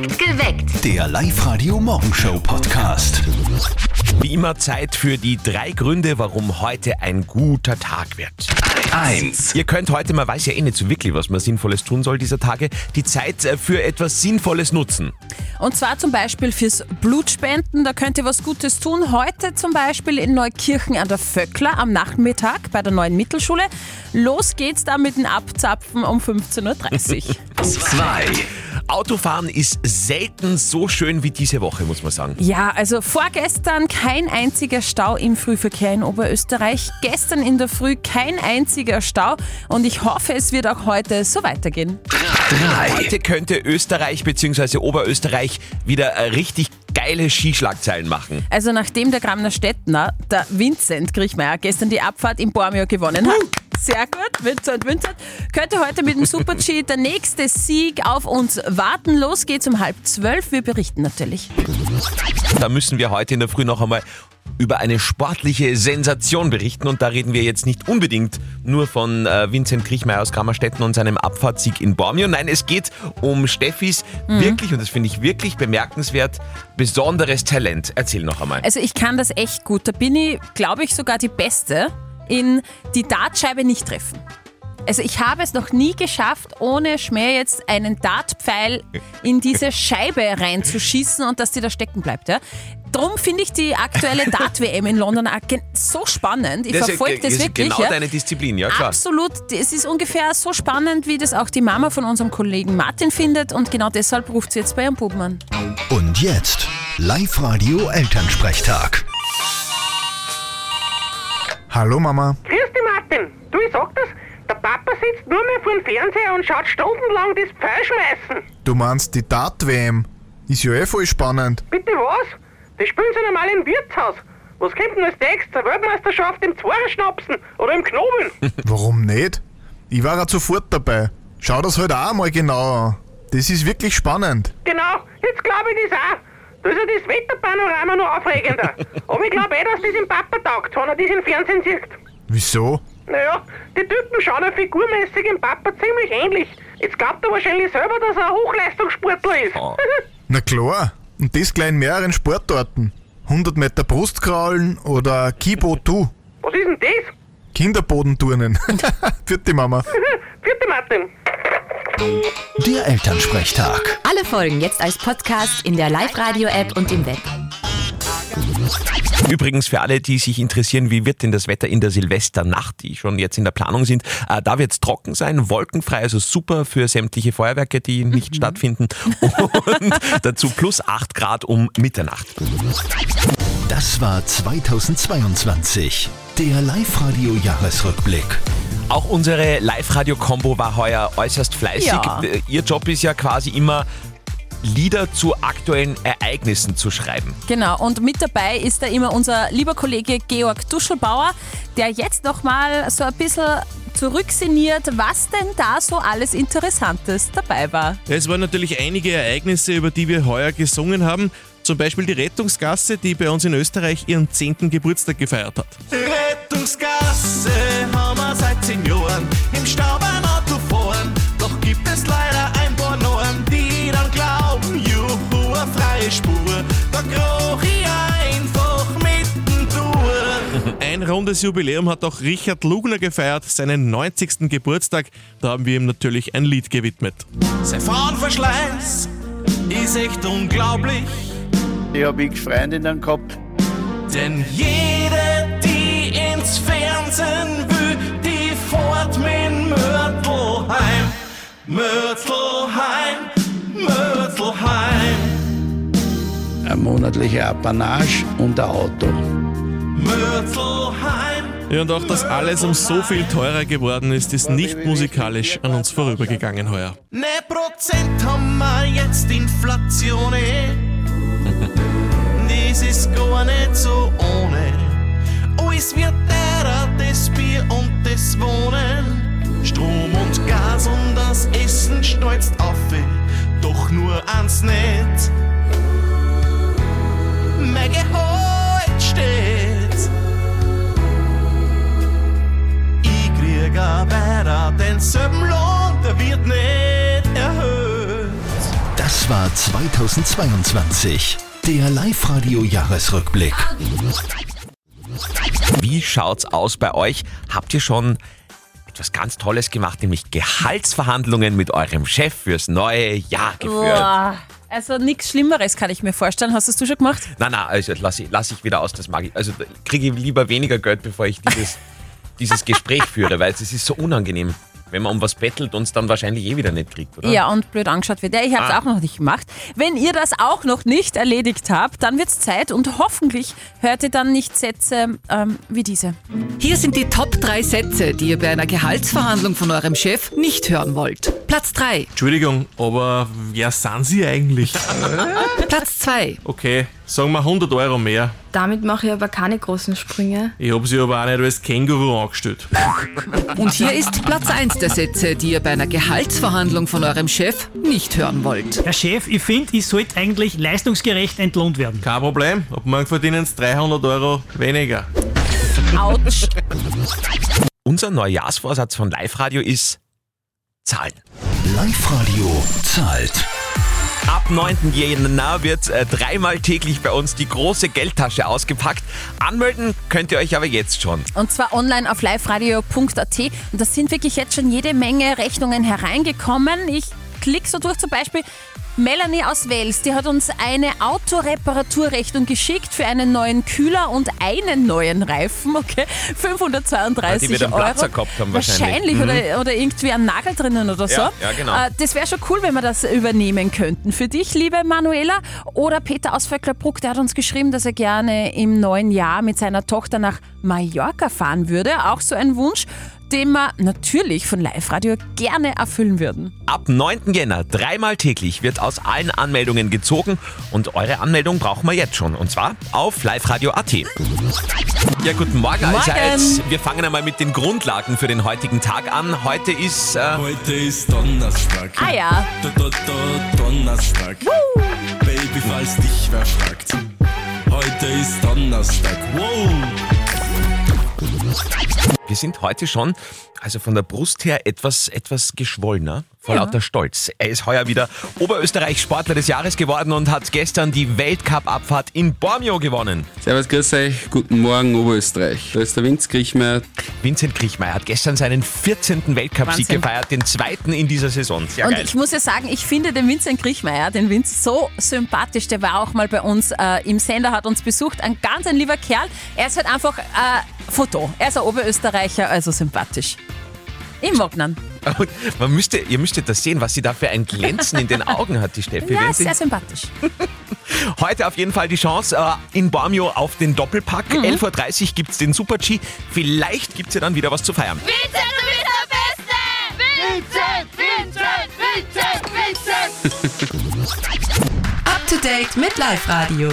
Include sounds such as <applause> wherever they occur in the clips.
Geweckt. Der Live-Radio-Morgenshow-Podcast. Wie immer Zeit für die drei Gründe, warum heute ein guter Tag wird. 1. Ihr könnt heute, man weiß ja eh nicht so wirklich, was man Sinnvolles tun soll dieser Tage, die Zeit äh, für etwas Sinnvolles nutzen. Und zwar zum Beispiel fürs Blutspenden, da könnt ihr was Gutes tun. Heute zum Beispiel in Neukirchen an der Vöckler am Nachmittag bei der neuen Mittelschule. Los geht's da mit dem Abzapfen um 15.30 Uhr. 2. Autofahren ist selten so schön wie diese Woche, muss man sagen. ja, also vorgestern kein einziger Stau im Frühverkehr in Oberösterreich. Gestern in der Früh kein einziger Stau. Und ich hoffe, es wird auch heute so weitergehen. 3. Heute könnte Österreich bzw. Oberösterreich wieder richtig geile Skischlagzeilen machen. Also nachdem der Gramner Stettner, der Vincent Griechmeier, gestern die Abfahrt in Bormio gewonnen hat. Sehr gut, Vincent, Vincent. Könnte heute mit dem Super-G der nächste Sieg auf uns warten. Los geht's um halb zwölf. Wir berichten natürlich. Da müssen wir heute in der Früh noch einmal über eine sportliche Sensation berichten und da reden wir jetzt nicht unbedingt nur von äh, Vincent Kriechmeier aus Kammerstetten und seinem Abfahrtssieg in Bormio. Nein, es geht um Steffis wirklich, und das finde ich wirklich bemerkenswert, besonderes Talent. Erzähl noch einmal. Also ich kann das echt gut. Da bin ich, glaube ich, sogar die Beste in die Dartscheibe nicht treffen. Also ich habe es noch nie geschafft, ohne Schmäh jetzt einen Dartpfeil in diese <laughs> Scheibe reinzuschießen und dass die da stecken bleibt. Ja? Drum finde ich die aktuelle <laughs> Dart-WM in London so spannend. Ich verfolge ge- das ist wirklich. genau ja. deine Disziplin, ja klar. Absolut. Es ist ungefähr so spannend, wie das auch die Mama von unserem Kollegen Martin findet und genau deshalb ruft sie jetzt bei ihrem Buben an. Und jetzt Live-Radio-Elternsprechtag. Hallo Mama. Grüß dich, Martin. Du, ich sag das, der Papa sitzt nur mehr vor dem Fernseher und schaut stundenlang das Pfeil schmeißen. Du meinst die Dart-WM? Ist ja eh voll spannend. Bitte was? Das spielen sie normal im Wirtshaus. Was kommt denn als nächstes? Eine Weltmeisterschaft im Zweierschnapsen oder im Knobeln? <laughs> Warum nicht? Ich war ja sofort dabei. Schau das halt auch mal genau an. Das ist wirklich spannend. genau, jetzt glaube ich das auch. Da ist ja das Wetterpanorama noch aufregender. <laughs> Aber ich glaube eh, dass das dem Papa taugt, wenn er das im Fernsehen sieht. Wieso? Naja, die Typen schauen ja figurmäßig dem Papa ziemlich ähnlich. Jetzt glaubt er wahrscheinlich selber, dass er ein Hochleistungssportler ist. Oh. <laughs> Na klar. Und das gleich in mehreren Sportarten. 100 Meter Brustkraulen oder Kibo Tu. was ist denn das? Kinderbodenturnen. <laughs> Vierte Mama. <laughs> Vierte Martin. Der Elternsprechtag. Alle Folgen jetzt als Podcast in der Live-Radio-App und im Web. Übrigens für alle, die sich interessieren, wie wird denn das Wetter in der Silvesternacht, die schon jetzt in der Planung sind, äh, da wird es trocken sein, wolkenfrei, also super für sämtliche Feuerwerke, die nicht stattfinden <laughs> und dazu plus 8 Grad um Mitternacht. Das war 2022. Der Live-Radio-Jahresrückblick. Auch unsere Live-Radio-Kombo war heuer äußerst fleißig. Ja. Ihr Job ist ja quasi immer Lieder zu aktuellen Ereignissen zu schreiben. Genau, und mit dabei ist da immer unser lieber Kollege Georg Duschelbauer, der jetzt nochmal so ein bisschen zurücksinniert, was denn da so alles Interessantes dabei war. Es waren natürlich einige Ereignisse, über die wir heuer gesungen haben. Zum Beispiel die Rettungsgasse, die bei uns in Österreich ihren 10. Geburtstag gefeiert hat. Rettungsgasse haben rundes Jubiläum hat auch Richard Lugner gefeiert, seinen 90. Geburtstag. Da haben wir ihm natürlich ein Lied gewidmet. Sein Frauenverschleiß ist echt unglaublich, Ich habe x Freundinnen gehabt. denn jede, die ins Fernsehen will, die fährt mit Mörtelheim. Mörtelheim, Mörtelheim. Eine monatliche Apanage und ein Auto. Mörtelheim. Ja, und auch, dass alles um so viel teurer geworden ist, ist nicht musikalisch an uns vorübergegangen heuer. Ne Prozent haben wir jetzt Inflation. Das ist gar nicht so ohne. Alles wird teurer, das Bier und das Wohnen. Strom und Gas und das Essen schneuzt auf. Doch nur eins nicht. Mein Gehalt Aber weiter denselben Lohn, der wird nicht erhöht. Das Das war 2022. Der Live-Radio-Jahresrückblick. Wie schaut's aus bei euch? Habt ihr schon etwas ganz Tolles gemacht, nämlich Gehaltsverhandlungen mit eurem Chef fürs neue Jahr geführt? Boah. Also nichts Schlimmeres kann ich mir vorstellen. Hast das du schon gemacht? Nein, nein, also lass ich, lass ich wieder aus, das mag ich. Also kriege ich lieber weniger Geld, bevor ich dieses, <laughs> dieses Gespräch führe, weil es ist so unangenehm, wenn man um was bettelt und es dann wahrscheinlich eh wieder nicht kriegt, oder? Ja, und blöd angeschaut wird. Ja, ich habe es Ah. auch noch nicht gemacht. Wenn ihr das auch noch nicht erledigt habt, dann wird's Zeit und hoffentlich hört ihr dann nicht Sätze ähm, wie diese. Hier sind die Top 3 Sätze, die ihr bei einer Gehaltsverhandlung von eurem Chef nicht hören wollt. Platz 3. Entschuldigung, aber wer sind Sie eigentlich? Platz 2. Okay, sagen wir 100 Euro mehr. Damit mache ich aber keine großen Sprünge. Ich habe Sie aber auch nicht als Känguru angestellt. <laughs> Und hier ist Platz 1 der Sätze, die ihr bei einer Gehaltsverhandlung von eurem Chef nicht hören wollt. Herr Chef, ich finde, ich sollte eigentlich leistungsgerecht entlohnt werden. Kein Problem, ab morgen verdienen Sie 300 Euro weniger. Autsch. Unser Neujahrsvorsatz von Live Radio ist Zahlen. Live-Radio zahlt. Ab 9. Jänner wird äh, dreimal täglich bei uns die große Geldtasche ausgepackt. Anmelden könnt ihr euch aber jetzt schon. Und zwar online auf liveradio.at. Und da sind wirklich jetzt schon jede Menge Rechnungen hereingekommen. Ich klicke so durch zum Beispiel. Melanie aus Wels, die hat uns eine Autoreparaturrechnung geschickt für einen neuen Kühler und einen neuen Reifen, okay? 532 Die wird einen Euro. Platzer gehabt haben wahrscheinlich. Mhm. oder, oder irgendwie einen Nagel drinnen oder so. Ja, ja, genau. Äh, das wäre schon cool, wenn wir das übernehmen könnten. Für dich, liebe Manuela. Oder Peter aus Vöcklerbruck, der hat uns geschrieben, dass er gerne im neuen Jahr mit seiner Tochter nach Mallorca fahren würde. Auch so ein Wunsch, den wir natürlich von Live Radio gerne erfüllen würden. Ab 9. Jänner dreimal täglich wird aus allen Anmeldungen gezogen und eure Anmeldung brauchen wir jetzt schon und zwar auf liveradio.at. Ja, guten Morgen allseits. Wir fangen einmal mit den Grundlagen für den heutigen Tag an. Heute ist äh, Heute ist Donnerstag. Ah ja. Da, da, da, Donnerstag. Baby, falls dich wer fragt. Heute ist Donnerstag. Wow. Wir sind heute schon, also von der Brust her etwas, etwas geschwollener, vor Ja. lauter Stolz. Er ist heuer wieder Oberösterreich Sportler des Jahres geworden und hat gestern die Weltcup-Abfahrt in Bormio gewonnen. Servus, grüß euch, guten Morgen Oberösterreich. Da ist der Vince Kriechmeier. Vincent Kriechmeier hat gestern seinen 14. Weltcup-Sieg gefeiert, den zweiten in dieser Saison. Sehr und geil. ich muss ja sagen, ich finde den Vincent Kriechmeier, den Vince, so sympathisch. Der war auch mal bei uns äh, im Sender, hat uns besucht. Ein ganz ein lieber Kerl. Er ist halt einfach äh, Foto. Er ist ein Oberösterreicher, also sympathisch. Ihn. <laughs> Und man müsste, ihr müsstet das sehen, was sie da für ein Glänzen in den Augen hat, die Steffi. <laughs> Ja, sehr sympathisch. <laughs> Heute auf jeden Fall die Chance äh, in Bormio auf den Doppelpack. 11.30 Uhr gibt es den Super-G. Vielleicht gibt es ja dann wieder was zu feiern. Vincent, du bist der Beste! Vincent, Vincent, Vincent, Vincent! Up to date mit Live Radio.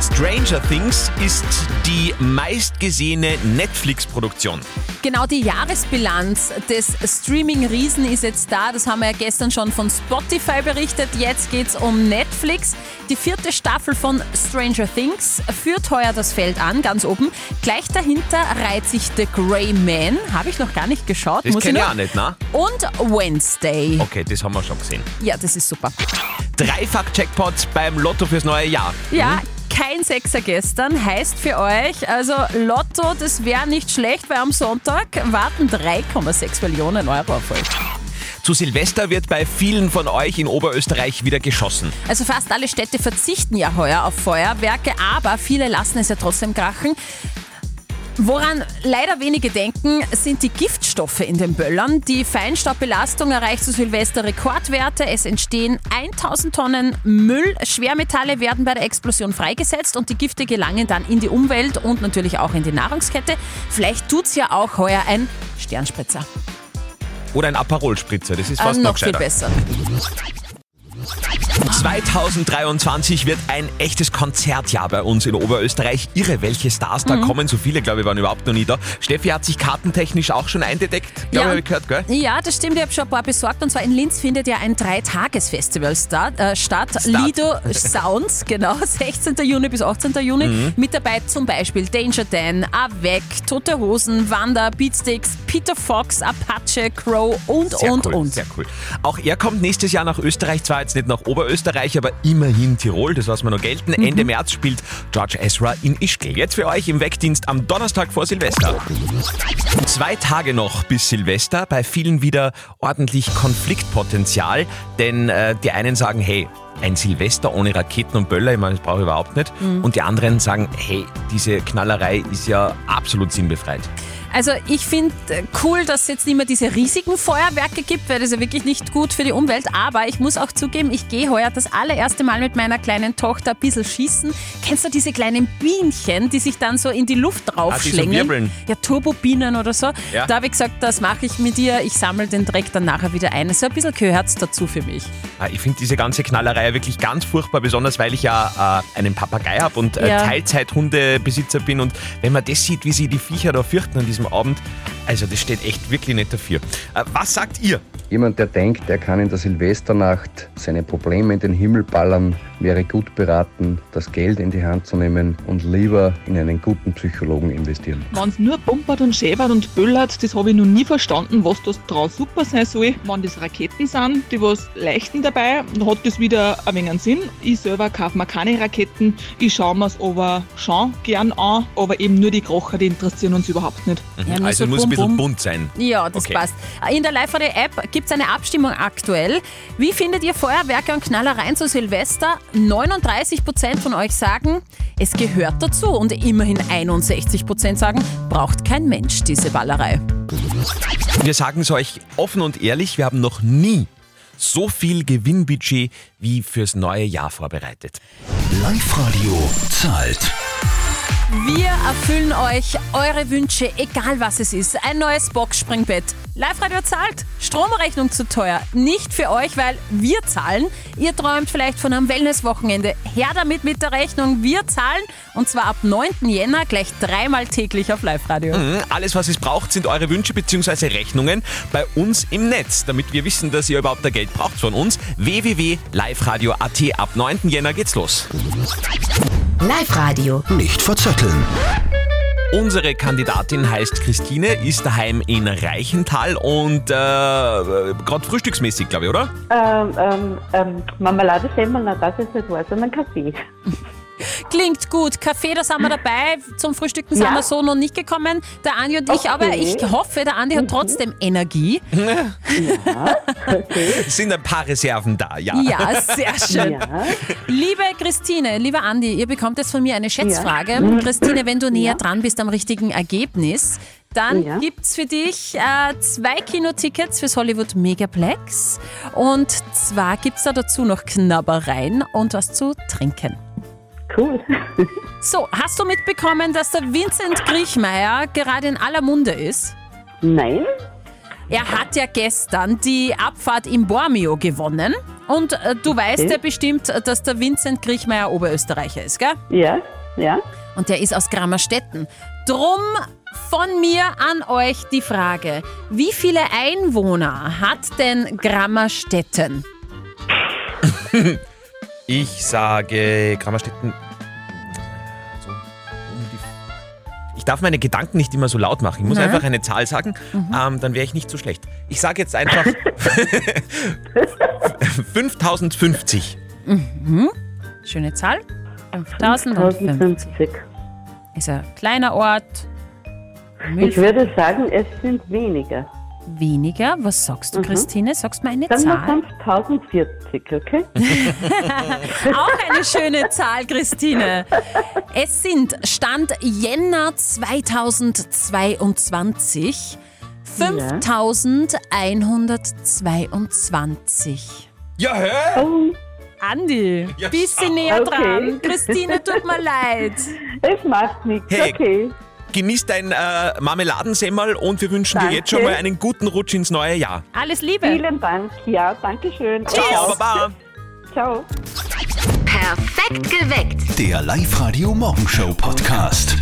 Stranger Things ist die meistgesehene Netflix-Produktion. Genau die Jahresbilanz des Streaming-Riesen ist jetzt da. Das haben wir ja gestern schon von Spotify berichtet. Jetzt geht's um Netflix. Die vierte Staffel von Stranger Things führt heuer das Feld an, ganz oben. Gleich dahinter reiht sich The Grey Man. Habe ich noch gar nicht geschaut. Das muss kenne ich noch. auch nicht, ne? Und Wednesday. Okay, das haben wir schon gesehen. Ja, das ist super. Dreifach-Jackpot beim Lotto fürs neue Jahr. Ja, kein Sechser gestern heißt für euch, also Lotto, das wäre nicht schlecht, weil am Sonntag warten 3,6 Millionen Euro auf euch. Zu Silvester wird bei vielen von euch in Oberösterreich wieder geschossen. Also fast alle Städte verzichten ja heuer auf Feuerwerke, aber viele lassen es ja trotzdem krachen. Woran leider wenige denken, sind die Giftstoffe in den Böllern. Die Feinstaubbelastung erreicht zu Silvester Rekordwerte. Es entstehen 1000 Tonnen Müll. Schwermetalle werden bei der Explosion freigesetzt und die Gifte gelangen dann in die Umwelt und natürlich auch in die Nahrungskette. Vielleicht tut's ja auch heuer ein Sternspritzer. Oder ein Aperol-Spritzer, das ist fast Äh, noch, noch viel besser. 2023 wird ein echtes Konzertjahr bei uns in Oberösterreich. Irre, welche Stars da Mhm. kommen. So viele, glaube ich, waren überhaupt noch nie da. Steffi hat sich kartentechnisch auch schon eingedeckt, glaube habe ich gehört, gell? Ja, das stimmt. Ich habe schon ein paar besorgt. Und zwar in Linz findet ja ein Dreitages-Festival äh, statt. Start. Lido Sounds, <laughs> genau. 16. Juni bis 18. Juni. Mhm. Mit dabei zum Beispiel Danger Dan, Avec, Tote Hosen, Wanda, Beatsticks, Peter Fox, Apache, Crow und, Sehr und, cool, und. Sehr cool. Auch er kommt nächstes Jahr nach Österreich, zwar jetzt nicht nach Oberösterreich, aber immerhin Tirol, das lassen wir noch gelten. Mhm. Ende März spielt George Ezra in Ischgl. Jetzt für euch im Wegdienst am Donnerstag vor Silvester. Zwei Tage noch bis Silvester, bei vielen wieder ordentlich Konfliktpotenzial, denn äh, die einen sagen, hey, ein Silvester ohne Raketen und Böller, ich meine, das brauche ich überhaupt nicht. Mhm. Und die anderen sagen, hey, diese Knallerei ist ja absolut sinnbefreit. Also ich finde äh, cool, dass es jetzt nicht mehr diese riesigen Feuerwerke gibt, weil das ja wirklich nicht gut für die Umwelt. Aber ich muss auch zugeben, ich gehe heuer das allererste Mal mit meiner kleinen Tochter ein bisschen schießen. Kennst du diese kleinen Bienchen, die sich dann so in die Luft Ah, die so ja, Turbobienen oder so. Ja. Da habe ich gesagt, das mache ich mit dir. Ich sammle den Dreck dann nachher wieder ein. So ein bisschen gehört dazu für mich. Ah, Ich finde diese ganze Knallerei wirklich ganz furchtbar, besonders weil ich ja äh, einen Papagei habe und äh, Ja. Teilzeithundebesitzer bin. Und wenn man das sieht, wie sie die Viecher da fürchten an diesem Abend, also das steht echt wirklich nicht dafür. Äh, was sagt ihr? Jemand, der denkt, er kann in der Silvesternacht seine Probleme in den Himmel ballern, wäre gut beraten, das Geld in die Hand zu nehmen und lieber in einen guten Psychologen investieren. Wenn es nur pumpert und schäbert und böllert, das habe ich noch nie verstanden, was das dran super sein soll. Wenn das Raketen sind, die was leichten dabei, dann hat das wieder ein wenig Sinn. Ich selber kaufe mir keine Raketen. Ich schaue mir es aber schon gern an, aber eben nur die Krocher, die interessieren uns überhaupt nicht. Ja, nur also so muss ein bisschen bunt sein. Ja, das Okay. passt. In der Live-Radio-App gibt es eine Abstimmung aktuell. Wie findet ihr Feuerwerke und Knallereien zu Silvester? 39% von euch sagen, es gehört dazu. Und immerhin 61% sagen, braucht kein Mensch diese Ballerei. Wir sagen es euch offen und ehrlich, wir haben noch nie so viel Gewinnbudget wie fürs neue Jahr vorbereitet. Live-Radio zahlt. Wir erfüllen euch eure Wünsche, egal was es ist. Ein neues Boxspringbett. Live-Radio zahlt. Stromrechnung zu teuer. Nicht für euch, weil wir zahlen. Ihr träumt vielleicht von einem Wellnesswochenende. Her damit mit der Rechnung. Wir zahlen. Und zwar ab 9. Jänner gleich dreimal täglich auf Live-Radio. Mhm, Alles, was es braucht, sind eure Wünsche bzw. Rechnungen bei uns im Netz, damit wir wissen, dass ihr überhaupt da Geld braucht von uns. www.liveradio.at. Ab 9. Jänner geht's los. Live-Radio. Nicht verzetteln. Unsere Kandidatin heißt Christine, ist daheim in Reichenthal und äh, gerade frühstücksmäßig, glaube ich, oder? Ähm, ähm, ähm, Marmelade, Semmel, na das ist nicht wahr, sondern Kaffee. Klingt gut. Kaffee, da sind wir dabei. Zum Frühstücken sind Ja. wir so noch nicht gekommen. Der Andi und ich, Okay. aber ich hoffe, der Andi hat trotzdem Energie. Es <laughs> sind ein paar Reserven da, ja. Ja, sehr schön. Ja. Liebe Christine, lieber Andi, ihr bekommt jetzt von mir eine Schätzfrage. Ja. Mhm. Christine, wenn du näher dran bist am richtigen Ergebnis, dann Ja. gibt's für dich äh, zwei Kinotickets fürs Hollywood Megaplex. Und zwar gibt's da dazu noch Knabbereien und was zu trinken. Cool. <laughs> So, hast du mitbekommen, dass der Vincent Griechmeier gerade in aller Munde ist? Nein. Er hat ja gestern die Abfahrt im Bormio gewonnen. Und äh, du weißt ja bestimmt, dass der Vincent Griechmeier Oberösterreicher ist, gell? Ja, ja. Und der ist aus Grammerstetten. Drum von mir an euch die Frage: Wie viele Einwohner hat denn Grammerstetten? <laughs> Ich sage. So, die- Ich darf meine Gedanken nicht immer so laut machen. Ich muss Nein. einfach eine Zahl sagen, ähm, dann wäre ich nicht so schlecht. Ich sage jetzt einfach <laughs> <laughs> 5050. Mhm. Schöne Zahl. 5050. 1050. Ist ein kleiner Ort. Ich würde sagen, es sind weniger. Weniger? Was sagst du, Mhm. Christine? Sagst du mal eine wir Zahl? 5040, okay? <laughs> <laughs> Auch eine schöne Zahl, Christine. Es sind Stand Jänner 2022 5122. Ja, hör! Oh, Andi, Ja, bisschen näher okay. dran. Christine, tut mir <laughs> leid. es macht nichts, Hey. okay. Genieß dein äh, Marmeladensemmel und wir wünschen dir Danke. jetzt schon mal einen guten Rutsch ins neue Jahr. Alles Liebe. Vielen Dank, ja, danke schön. Ciao, Baba. Ciao. Perfekt geweckt. Der Live-Radio Morgenshow Podcast.